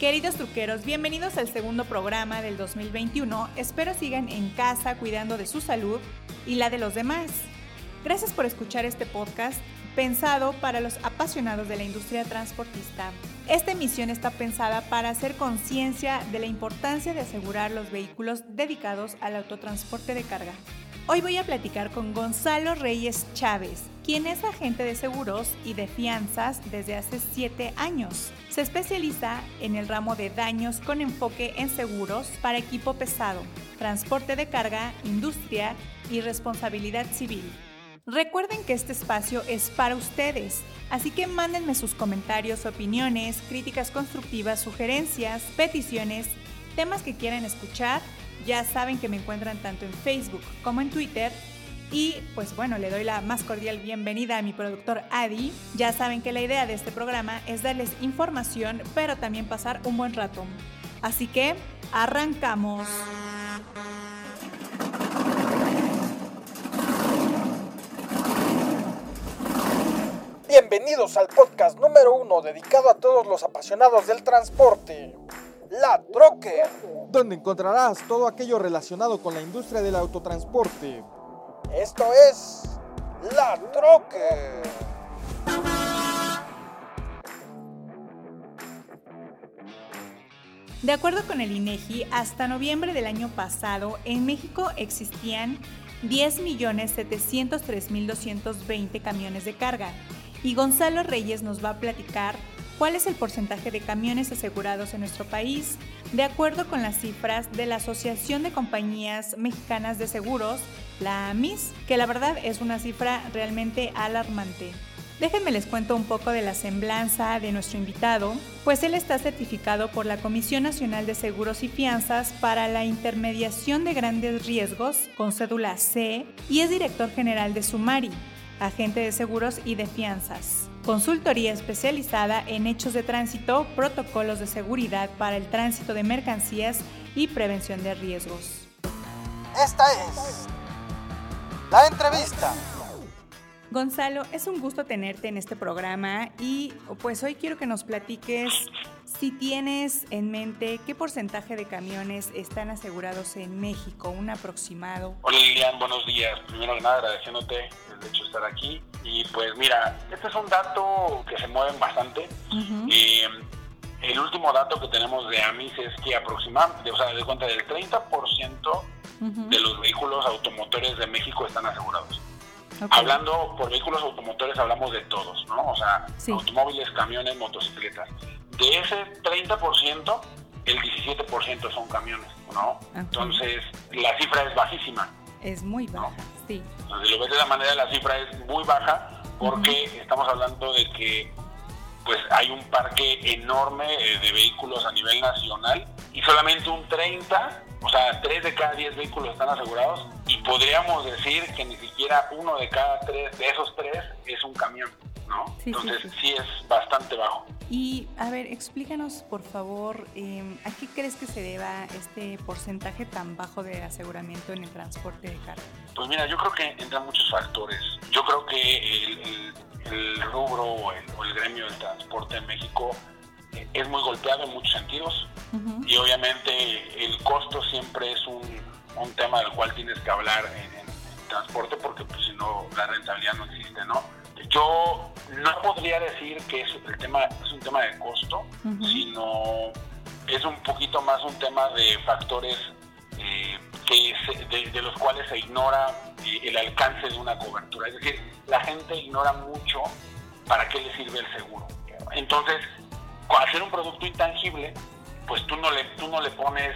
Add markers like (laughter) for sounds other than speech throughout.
Queridos truqueros, bienvenidos al segundo programa del 2021. Espero sigan en casa cuidando de su salud y la de los demás. Gracias por escuchar este podcast pensado para los apasionados de la industria transportista. Esta emisión está pensada para hacer conciencia de la importancia de asegurar los vehículos dedicados al autotransporte de carga. Hoy voy a platicar con Gonzalo Reyes Chávez, quien es agente de seguros y de fianzas desde hace 7 años. Se especializa en el ramo de daños con enfoque en seguros para equipo pesado, transporte de carga, industria y responsabilidad civil. Recuerden que este espacio es para ustedes, así que mándenme sus comentarios, opiniones, críticas constructivas, sugerencias, peticiones, temas que quieran escuchar ya saben que me encuentran tanto en Facebook como en Twitter. Y pues bueno, le doy la más cordial bienvenida a mi productor Adi. Ya saben que la idea de este programa es darles información, pero también pasar un buen rato. Así que, arrancamos. Bienvenidos al podcast número uno dedicado a todos los apasionados del transporte. La Troque, donde encontrarás todo aquello relacionado con la industria del autotransporte. Esto es La Troque. De acuerdo con el INEGI, hasta noviembre del año pasado, en México existían 10.703.220 camiones de carga. Y Gonzalo Reyes nos va a platicar cuál es el porcentaje de camiones asegurados en nuestro país, de acuerdo con las cifras de la Asociación de Compañías Mexicanas de Seguros, la AMIS, que la verdad es una cifra realmente alarmante. Déjenme les cuento un poco de la semblanza de nuestro invitado, pues él está certificado por la Comisión Nacional de Seguros y Fianzas para la intermediación de grandes riesgos con cédula C y es director general de Sumari, agente de seguros y de fianzas. Consultoría especializada en hechos de tránsito, protocolos de seguridad para el tránsito de mercancías y prevención de riesgos. Esta es la entrevista. Gonzalo, es un gusto tenerte en este programa y pues hoy quiero que nos platiques si tienes en mente qué porcentaje de camiones están asegurados en México, un aproximado. Hola Lilian, buenos días. Primero que nada agradeciéndote el hecho de estar aquí. Y pues mira, este es un dato que se mueve bastante. Eh, el último dato que tenemos de AMIS es que aproximadamente, o sea, de cuenta del 30% de los vehículos automotores de México están asegurados. Hablando por vehículos automotores, hablamos de todos, ¿no? O sea, automóviles, camiones, motocicletas. De ese 30%, el 17% son camiones, ¿no? Entonces, la cifra es bajísima. Es muy baja, sí. Entonces, si lo ves de la manera, la cifra es muy baja porque estamos hablando de que pues hay un parque enorme eh, de vehículos a nivel nacional y solamente un 30, o sea, 3 de cada 10 vehículos están asegurados y podríamos decir que ni siquiera uno de cada 3 de esos 3 es un camión, ¿no? Entonces sí, es bastante bajo. Y a ver, explícanos por favor, em, ¿a qué crees que se deba este porcentaje tan bajo de aseguramiento en el transporte de carga? Pues mira, yo creo que entran muchos factores. Yo creo que el, el, rubro o el, gremio del transporte en México eh, es muy golpeado en muchos sentidos y obviamente el costo siempre es un, un, tema del cual tienes que hablar en, transporte porque pues si no la rentabilidad no existe, ¿no? Yo no podría decir que es, el tema, es un tema de costo, sino es un poquito más un tema de factores eh, que de, los cuales se ignora eh, el alcance de una cobertura. Es decir, la gente ignora mucho para qué le sirve el seguro. Entonces, al ser un producto intangible, pues tú no le, tú no le pones,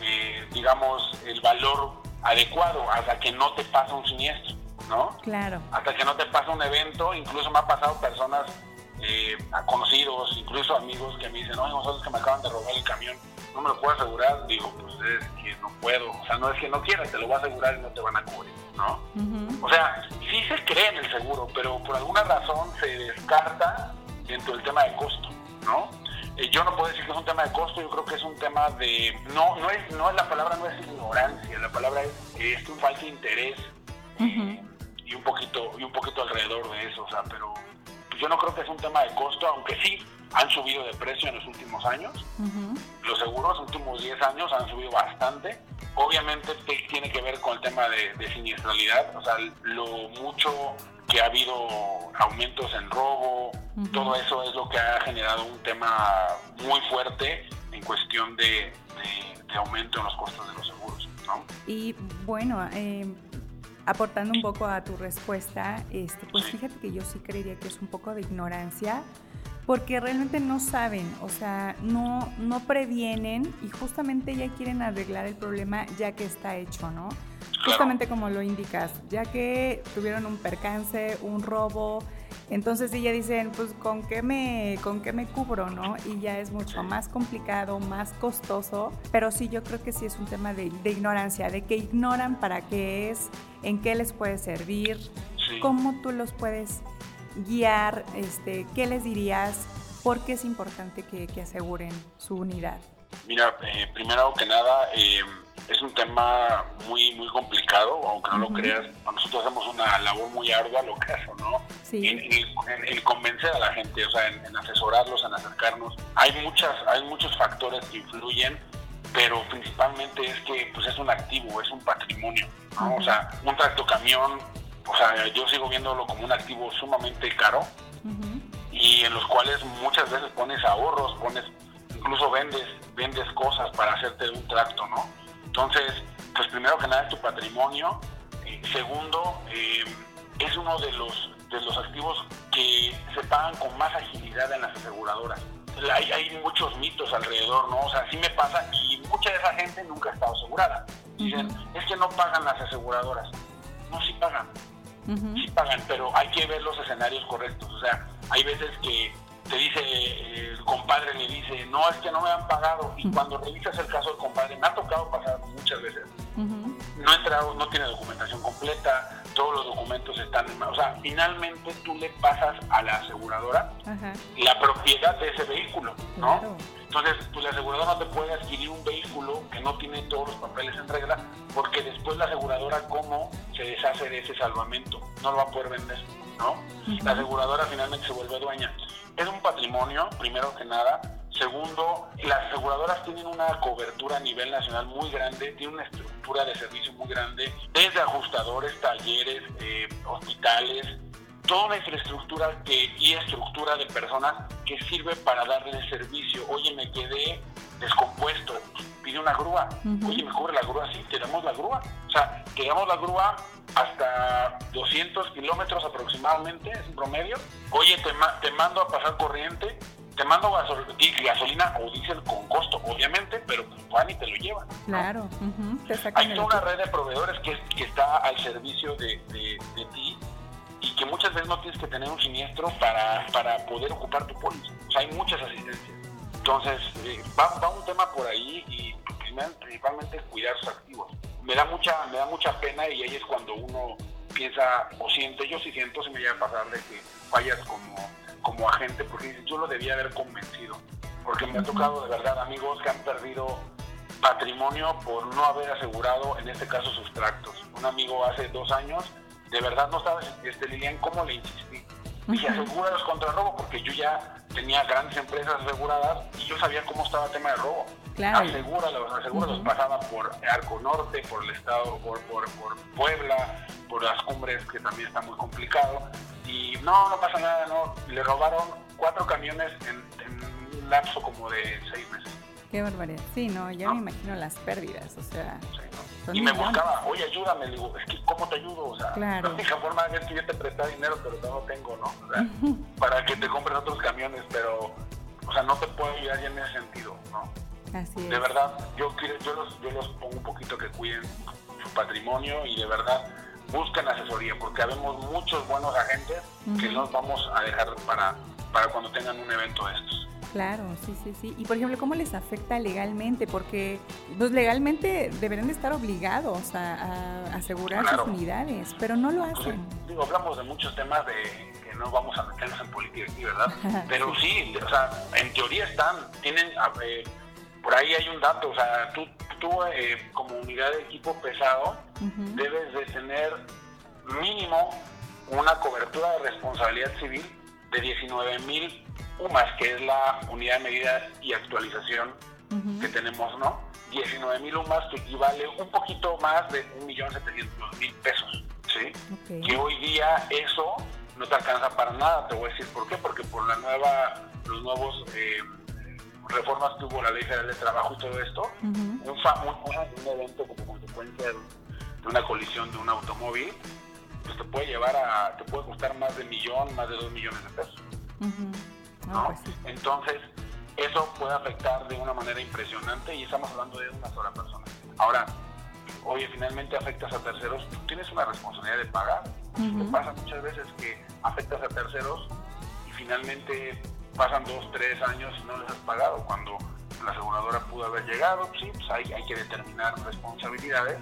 eh, digamos, el valor adecuado hasta que no te pasa un siniestro. ¿No? Claro. Hasta que no te pasa un evento, incluso me ha pasado personas eh, conocidos, incluso amigos que me dicen, oye, nosotros que me acaban de robar el camión, no me lo puedo asegurar, digo, pues es que no puedo, o sea, no es que no quieras, te lo voy a asegurar y no te van a cubrir, ¿no? O sea, sí se cree en el seguro, pero por alguna razón se descarta dentro del tema de costo, ¿no? Eh, yo no puedo decir que es un tema de costo, yo creo que es un tema de, no, no es, no es la palabra no es ignorancia, la palabra es, es un de interés y un poquito y un poquito alrededor de eso, o sea, pero yo no creo que es un tema de costo, aunque sí han subido de precio en los últimos años. Los seguros en los últimos 10 años han subido bastante. Obviamente tiene que ver con el tema de, siniestralidad, o sea, lo mucho que ha habido aumentos en robo, todo eso es lo que ha generado un tema muy fuerte en cuestión de, aumento en los costos de los seguros. Y bueno, eh, aportando un poco a tu respuesta, este, pues fíjate que yo sí creería que es un poco de ignorancia porque realmente no saben, o sea, no, no previenen y justamente ya quieren arreglar el problema ya que está hecho, ¿no? Justamente como lo indicas, ya que tuvieron un percance, un robo, entonces ya dicen, pues con qué me, con qué me cubro, ¿no? Y ya es mucho más complicado, más costoso, pero sí yo creo que sí es un tema de, ignorancia, de que ignoran para qué es, en qué les puede servir, cómo tú los puedes guiar, este, ¿qué les dirías? ¿Por qué es importante que, aseguren su unidad? Mira, eh, primero que nada, eh, es un tema muy muy complicado, aunque no lo creas. Nosotros hacemos una labor muy ardua, lo creas o no, en, convencer a la gente, o sea, en, asesorarlos, en acercarnos. Hay muchas, hay muchos factores que influyen, pero principalmente es que pues es un activo, es un patrimonio, O sea, un tractocamión, o sea, yo sigo viéndolo como un activo sumamente caro y en los cuales muchas veces pones ahorros, pones incluso vendes vendes cosas para hacerte un tracto, ¿no? Entonces, pues primero que nada es tu patrimonio. Eh, segundo, eh, es uno de los, de los activos que se pagan con más agilidad en las aseguradoras. Hay, hay muchos mitos alrededor, ¿no? O sea, sí me pasa y mucha de esa gente nunca ha estado asegurada. Dicen, es que no pagan las aseguradoras. No, sí pagan. Sí pagan, pero hay que ver los escenarios correctos. O sea, hay veces que te dice, el compadre le dice, no, es que no me han pagado. Y cuando revisas el caso del compadre, me ha tocado pasar muchas veces. No ha entrado, no tiene documentación completa, todos los documentos están en O sea, finalmente tú le pasas a la aseguradora la propiedad de ese vehículo, ¿no? Entonces, pues la aseguradora no te puede adquirir un vehículo que no tiene todos los papeles en regla, porque después la aseguradora, ¿cómo se deshace de ese salvamento? No lo va a poder vender, ¿no? La aseguradora finalmente se vuelve dueña es un patrimonio, primero que nada. Segundo, las aseguradoras tienen una cobertura a nivel nacional muy grande, tienen una estructura de servicio muy grande, desde ajustadores, talleres, eh, hospitales, toda una infraestructura que, y estructura de personas que sirve para darle servicio. Oye, me quedé descompuesto, pide una grúa. Oye, me cubre la grúa, sí, te damos la grúa. O sea, te damos la grúa hasta 200 kilómetros aproximadamente, es un promedio. Oye, te, te mando a pasar corriente, te mando gasolina o diésel con costo, obviamente, pero pues van y te lo llevan. Claro. Hay toda una red de proveedores que, que está al servicio de, de, ti y que muchas veces no tienes que tener un siniestro para, para poder ocupar tu póliza. O sea, hay muchas asistencias. Entonces, eh, va, va un tema por ahí y principalmente cuidar sus activos me da mucha me da mucha pena y ahí es cuando uno piensa o siente, yo sí siento, si me llega a pasar de que fallas como, como agente, porque yo lo debía haber convencido, porque me ha tocado de verdad amigos que han perdido patrimonio por no haber asegurado, en este caso, sus tractos. Un amigo hace dos años, de verdad no sabes, este, Lilian, cómo le insistí. Dije, asegúralos contra robo, porque yo ya tenía grandes empresas aseguradas y yo sabía cómo estaba el tema de robo. Claro. Asegúralos, asegúralos, pasaba por Arco Norte, por el estado, por, por, Puebla, por las cumbres, que también está muy complicado. Y no, no pasa nada, no. Le robaron cuatro camiones en, un lapso como de seis meses. Qué barbaridad. Sí, no, ya me imagino las pérdidas, o sea. Y me buscaba, oye, ayúdame, le digo, es que, ¿cómo te ayudo? O sea, claro. la única forma es que yo te presta dinero, pero no lo tengo, ¿no? O sea, (laughs) para que te compres otros camiones, pero, o sea, no te puedo ayudar en ese sentido, ¿no? Así es. De verdad, yo, yo, los, yo los pongo un poquito que cuiden su patrimonio y de verdad busquen asesoría, porque habemos muchos buenos agentes que nos vamos a dejar para, para cuando tengan un evento de estos. Claro, sí, sí, sí. Y por ejemplo, ¿cómo les afecta legalmente? Porque pues, legalmente deberían de estar obligados a, asegurar sus unidades, pero no lo pues, hacen. digo, hablamos de muchos temas de que no vamos a meternos en política aquí, ¿verdad? (laughs) pero sí, o sea, en teoría están, tienen, por ahí hay un dato, o sea, tú, tú eh, como unidad de equipo pesado debes de tener mínimo una cobertura de responsabilidad civil de 19 mil UMAS, que es la unidad de medida y actualización que tenemos, ¿no? 19 mil UMAS, que equivale un poquito más de 1.700.000 pesos, ¿sí? Que hoy día eso no te alcanza para nada, te voy a decir por qué, porque por la nueva, los nuevos eh, reformas que hubo la ley federal de trabajo y todo esto, un, evento como consecuencia de una colisión de un automóvil, pues te puede llevar a, te puede costar más de millón, más de dos millones de pesos. Pues Entonces, eso puede afectar de una manera impresionante y estamos hablando de una sola persona. Ahora, oye, finalmente afectas a terceros, tú tienes una responsabilidad de pagar. Te pasa muchas veces que afectas a terceros y finalmente pasan dos, tres años y no les has pagado cuando la aseguradora pudo haber llegado, sí, pues hay, hay que determinar responsabilidades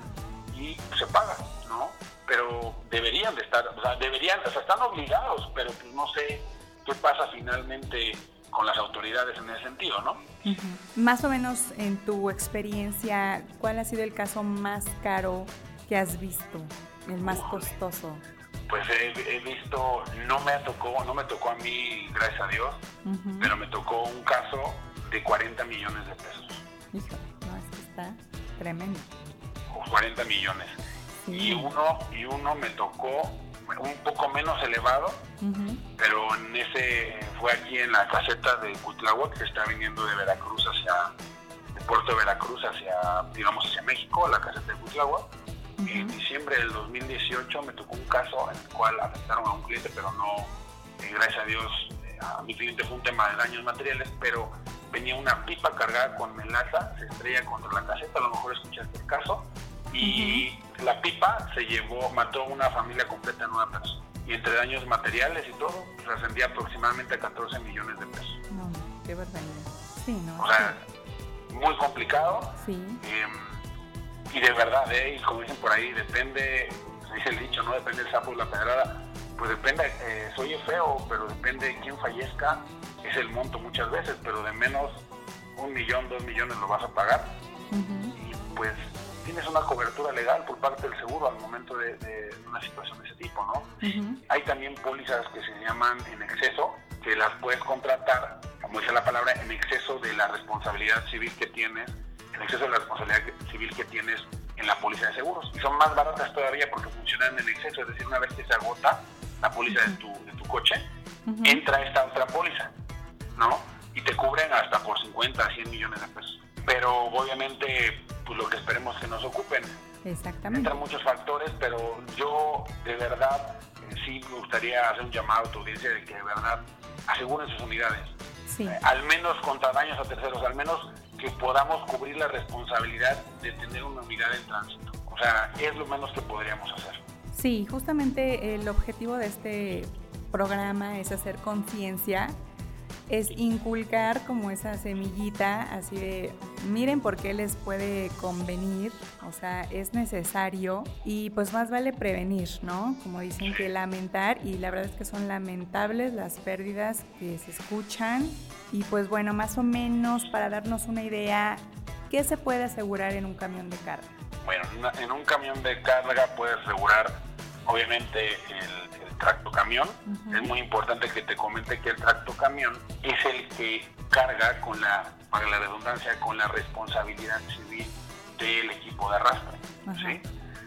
y se paga, ¿no? Pero deberían de estar, o sea, deberían, o sea, están obligados, pero pues no sé qué pasa finalmente con las autoridades en ese sentido, ¿no? Más o menos en tu experiencia, ¿cuál ha sido el caso más caro que has visto, el más costoso? Pues he, visto, no me tocó, no me tocó a mí, gracias a Dios, pero me tocó un caso de 40 millones de pesos. Híjole, no, es que está tremendo. 40 millones. Y uno, y uno me tocó un poco menos elevado, pero en ese fue aquí en la caseta de Cuitláhuac, que está viniendo de Veracruz hacia, de Puerto de Veracruz hacia, digamos, hacia México, la caseta de Cuitláhuac. En diciembre del 2018 me tocó un caso en el cual afectaron a un cliente, pero no, eh, gracias a Dios, eh, a mi cliente fue un tema de daños materiales, pero venía una pipa cargada con melaza, se estrella contra la caseta, a lo mejor escuchaste el caso, y la pipa se llevó, mató a una familia completa en una persona. Y entre daños materiales y todo, pues, ascendía aproximadamente a 14 millones de pesos. No, qué barbaridad. Sí, no. O sea, muy complicado. Sí. Em, y de verdad, ¿eh? y como dicen por ahí, depende, se dice el dicho, ¿no? Depende el sapo y la pedrada. Pues depende, eh, soy feo, pero depende de quién fallezca, es el monto muchas veces, pero de menos un millón, dos millones lo vas a pagar. Y pues tienes una cobertura legal por parte del seguro al momento de, una situación de ese tipo, ¿no? Hay también pólizas que se llaman en exceso, que las puedes contratar, como dice la palabra, en exceso de la responsabilidad civil que tienes, en exceso de la responsabilidad civil que tienes en la póliza de seguros. Y son más baratas todavía porque funcionan en exceso, es decir, una vez que se agota la póliza de, tu, de tu coche, entra esta otra póliza, ¿no? Y te cubren hasta por 50 a 100 millones de pesos. Pero obviamente pues lo que esperemos que nos ocupen. Exactamente. Entran muchos factores, pero yo de verdad eh, sí me gustaría hacer un llamado a tu audiencia de que de verdad aseguren sus unidades. Sí. Eh, al menos contra daños a terceros, al menos que podamos cubrir la responsabilidad de tener una unidad en tránsito. O sea, es lo menos que podríamos hacer. Sí, justamente el objetivo de este programa es hacer conciencia es inculcar como esa semillita así de miren por qué les puede convenir, o sea, es necesario y pues más vale prevenir, ¿no? Como dicen que lamentar y la verdad es que son lamentables las pérdidas que se escuchan y pues bueno, más o menos para darnos una idea, ¿qué se puede asegurar en un camión de carga? Bueno, en un camión de carga puede asegurar obviamente el tracto camión. Es muy importante que te comente que el tracto camión es el que carga con la, para la redundancia, con la responsabilidad civil del equipo de arrastre.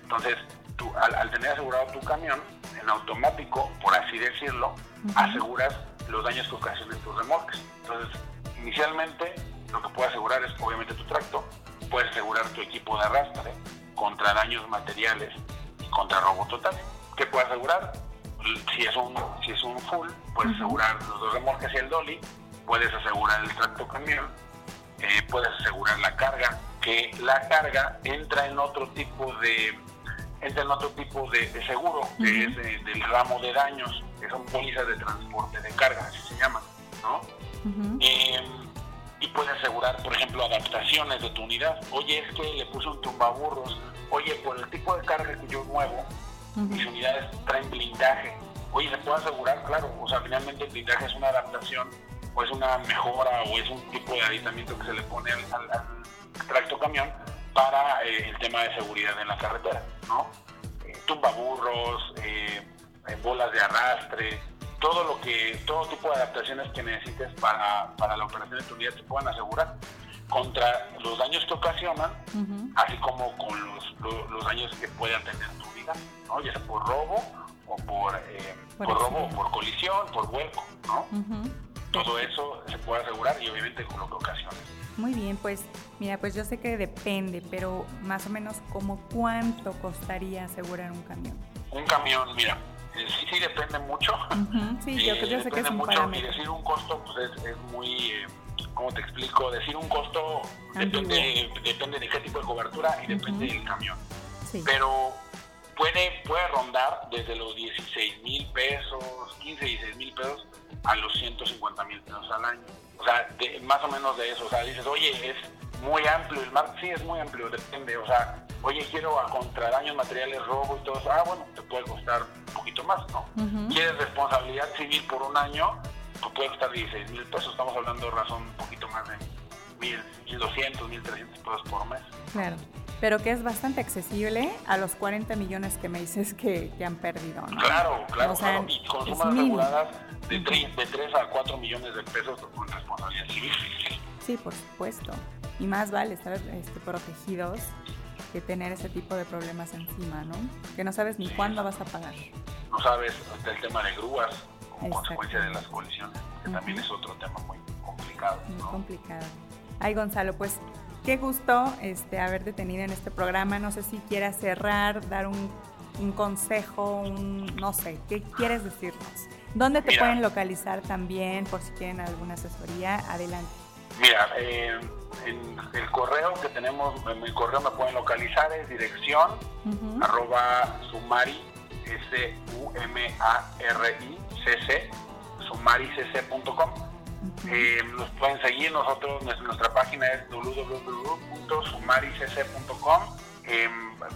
Entonces, tú, al, tener asegurado tu camión, en automático, por así decirlo, aseguras los daños que ocasionen tus remolques. Entonces, inicialmente, lo que puedes asegurar es obviamente tu tracto, puedes asegurar tu equipo de arrastre contra daños materiales y contra robo total. ¿Qué puedes asegurar? Si es un, si es un full, puedes asegurar los dos remolques y el dolly, puedes asegurar el tracto camión, eh, puedes asegurar la carga, que la carga entra en otro tipo de entra en otro tipo de, seguro, que es del ramo de daños, que son pólizas de transporte de carga, así se llaman, ¿no? Em, y puedes asegurar, por ejemplo, adaptaciones de tu unidad. Oye, es que le puse un tumbaburros. Oye, por el tipo de carga que yo muevo, mis unidades traen blindaje. Oye, ¿se puede asegurar? Claro, o sea, finalmente el blindaje es una adaptación o es una mejora o es un tipo de aditamiento que se le pone al, tracto camión para eh, el tema de seguridad en la carretera, ¿no? Eh, tumbaburros, eh, bolas de arrastre, todo lo que, todo tipo de adaptaciones que necesites para, para la operación de tu unidad se puedan asegurar contra los daños que ocasionan, así como con los, los, daños que puedan tener ¿no? ya sea por robo o por, eh, por, robo, por colisión, por vuelco, ¿no? Todo eso se puede asegurar y obviamente con lo que ocasiona. Muy bien, pues mira, pues yo sé que depende, pero más o menos como cuánto costaría asegurar un camión. Un camión, mira, eh, sí, sí depende mucho. Sí, yo, (laughs) yo sé que es un mucho parámetro. y decir un costo pues es, es muy, eh, ¿cómo te explico? Decir un costo depende, depende de qué tipo de cobertura y depende del camión. Sí. Pero puede, puede rondar desde los 16 mil pesos, 15, 16 mil pesos a los 150 mil pesos al año. O sea, más o menos de eso. O sea, dices, oye, es muy amplio el mar. Sí, es muy amplio, depende. O sea, oye, quiero a contra daños materiales, robo y todo eso. Ah, bueno, te puede costar un poquito más, ¿no? Quieres responsabilidad civil por un año, pues puede costar 16 mil pesos. Estamos hablando de razón un poquito más de 1.200, 1.300 pesos por mes. Claro pero que es bastante accesible a los 40 millones que me dices que, han perdido. ¿no? Claro, claro, claro. Y con sumas reguladas de 3, de 3 a 4 millones de pesos con responsabilidad civil. Sí, por supuesto. Y más vale estar este, protegidos que tener ese tipo de problemas encima, ¿no? Que no sabes ni cuándo vas a pagar. No sabes hasta el tema de grúas como consecuencia de las colisiones, que también es otro tema muy complicado. Muy complicado. Ay, Gonzalo, pues Qué gusto este, haberte tenido en este programa. No sé si quieras cerrar, dar un, consejo, un, no sé, ¿qué quieres decirnos? ¿Dónde te pueden localizar también por si quieren alguna asesoría? Adelante. Mira, eh, en el correo que tenemos, en mi correo me pueden localizar es dirección arroba sumari, S-U-M-A-R-I, C-C, sumaricc.com eh, nos pueden seguir nosotros, nuestra, página es www.sumaricc.com. Eh,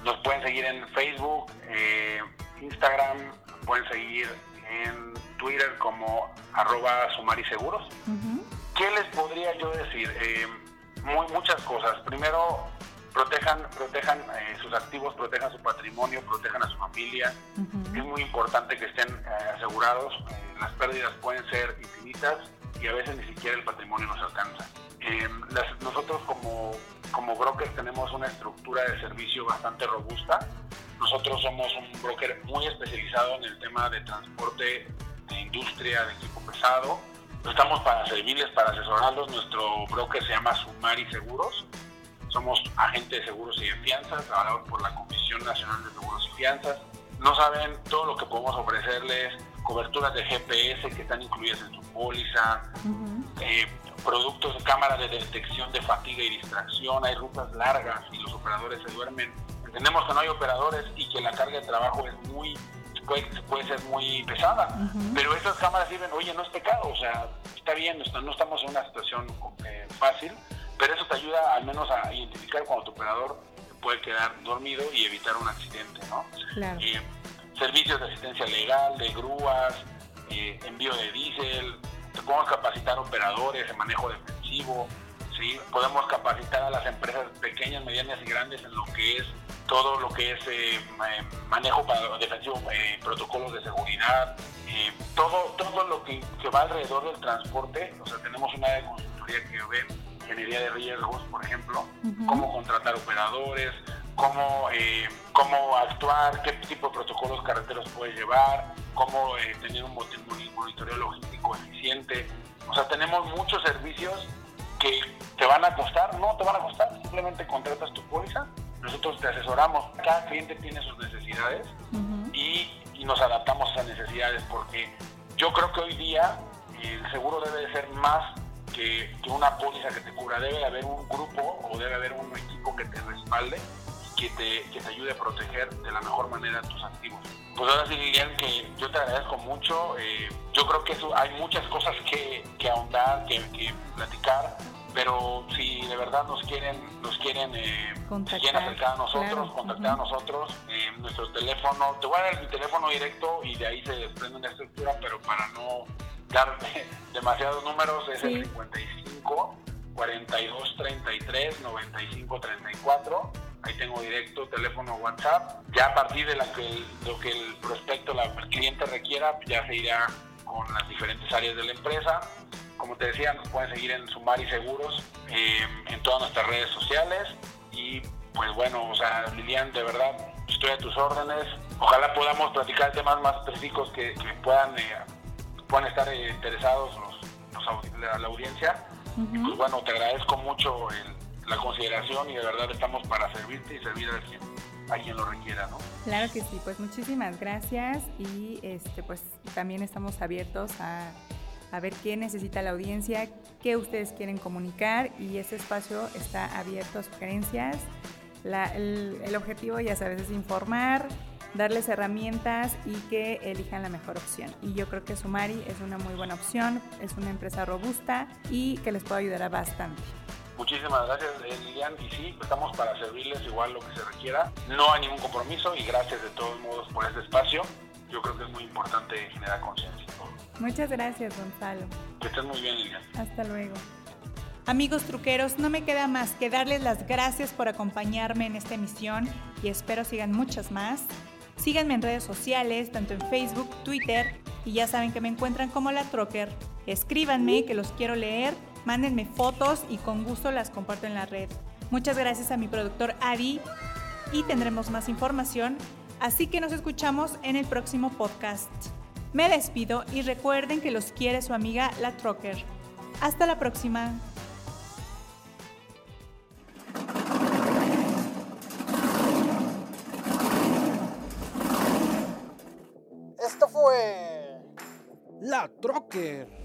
nos pueden seguir en Facebook, eh, Instagram, pueden seguir en Twitter como arroba sumariseguros. ¿Qué les podría yo decir? muy, muchas cosas. Primero, protejan, protejan sus activos, protejan su patrimonio, protejan a su familia. Es muy importante que estén asegurados. las pérdidas pueden ser infinitas y a veces ni siquiera el patrimonio nos alcanza. Eh, nosotros como, como brokers tenemos una estructura de servicio bastante robusta. Nosotros somos un broker muy especializado en el tema de transporte de industria, de equipo pesado. Estamos para servirles, para asesorarlos. Nuestro broker se llama Sumari Seguros. Somos agentes de seguros y de fianzas, trabajados por la Comisión Nacional de Seguros y Fianzas. No saben todo lo que podemos ofrecerles coberturas de GPS que están incluidas en su póliza, eh, productos de cámara de detección de fatiga y distracción, hay rutas largas y los operadores se duermen. Entendemos que no hay operadores y que la carga de trabajo es muy puede, puede ser muy pesada, pero esas cámaras sirven, oye, no es pecado, o sea, está bien, no estamos en una situación eh, fácil, pero eso te ayuda al menos a identificar cuando tu operador puede quedar dormido y evitar un accidente, ¿no? Claro. Eh, servicios de asistencia legal, de grúas, eh, envío de diésel, podemos capacitar operadores en manejo defensivo, ¿sí? podemos capacitar a las empresas pequeñas, medianas y grandes en lo que es todo lo que es eh, manejo para defensivo, eh, protocolos de seguridad, todo, todo lo que, va alrededor del transporte, o sea, tenemos una de consultoría que ve ingeniería de riesgos, por ejemplo, cómo contratar operadores, cómo, eh, cómo actuar, qué tipo protocolos carreteros puede llevar, cómo eh, tener un monitoreo logístico eficiente. O sea, tenemos muchos servicios que te van a costar, no te van a costar, simplemente contratas tu póliza, nosotros te asesoramos, cada cliente tiene sus necesidades y, y, nos adaptamos a esas necesidades porque yo creo que hoy día el seguro debe de ser más que, que una póliza que te cubra, debe haber un grupo o debe haber un equipo que te respalde que te, que te ayude a proteger de la mejor manera tus activos. Pues ahora sí, Lilian, que yo te agradezco mucho. Eh, yo creo que eso, hay muchas cosas que, que ahondar, que, platicar, pero si de verdad nos quieren, nos quieren, eh, quieren acercar a nosotros, contactar a nosotros, eh, nuestro teléfono, te voy a dar mi teléfono directo y de ahí se desprende una estructura, pero para no dar (laughs) demasiados números es el 55 42 33 95 34 ahí tengo directo, teléfono, WhatsApp. Ya a partir de lo que el prospecto, la, el cliente requiera, ya se irá con las diferentes áreas de la empresa. Como te decía, nos pueden seguir en Sumari Seguros eh, en todas nuestras redes sociales. Y pues bueno, o sea, Lilian, de verdad, estoy a tus órdenes. Ojalá podamos platicar temas más específicos que, puedan, eh, puedan estar eh, interesados los, la, audiencia. Y pues bueno, te agradezco mucho la consideración y de verdad estamos para servirte y servir a quien, a quien lo requiera, ¿no? Claro que sí, pues muchísimas gracias y este pues también estamos abiertos a, a ver qué necesita la audiencia, qué ustedes quieren comunicar y ese espacio está abierto a sugerencias. el, el, objetivo, ya sabes, es informar, darles herramientas y que elijan la mejor opción. Y yo creo que Sumari es una muy buena opción, es una empresa robusta y que les puede ayudar bastante. Muchísimas gracias, Lilian. Y sí, estamos para servirles igual lo que se requiera. No hay ningún compromiso y gracias de todos modos por este espacio. Yo creo que es muy importante generar conciencia. Muchas gracias, Gonzalo. Que estés muy bien, Lilian. Hasta luego. Amigos truqueros, no me queda más que darles las gracias por acompañarme en esta emisión y espero sigan muchas más. Síganme en redes sociales, tanto en Facebook, Twitter, y ya saben que me encuentran como la Trocker. Escríbanme, que los quiero leer Mándenme fotos y con gusto las comparto en la red. Muchas gracias a mi productor Adi y tendremos más información, así que nos escuchamos en el próximo podcast. Me despido y recuerden que los quiere su amiga La Trocker. Hasta la próxima. Esto fue La Trocker